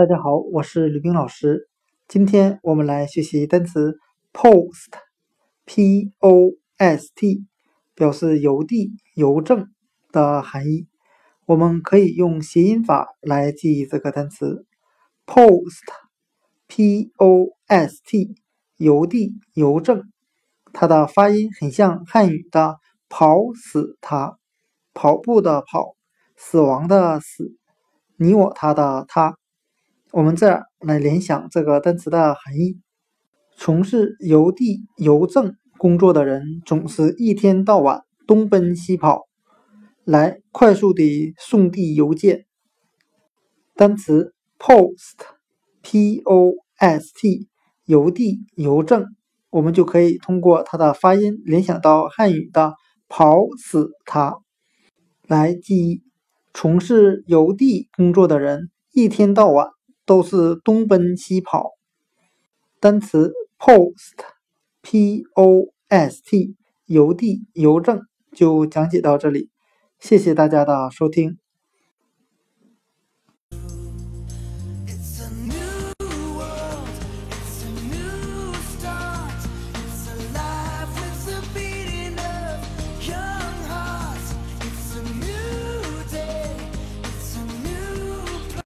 大家好，我是吕冰老师。今天我们来学习单词 post，p-o-s-t，表示邮递、邮政的含义。我们可以用谐音法来记忆这个单词 post，p-o-s-t，邮递、邮政。它的发音很像汉语的“跑死他”，跑步的跑，死亡的死，你我他的他。我们这儿来联想这个单词的含义：从事邮递、邮政工作的人总是一天到晚东奔西跑，来快速地送递邮件。单词 post，p-o-s-t，邮递、邮政，我们就可以通过它的发音联想到汉语的“跑死他”来记忆。从事邮递工作的人一天到晚。都是东奔西跑。单词 postpost 邮递邮政就讲解到这里。谢谢大家的收听。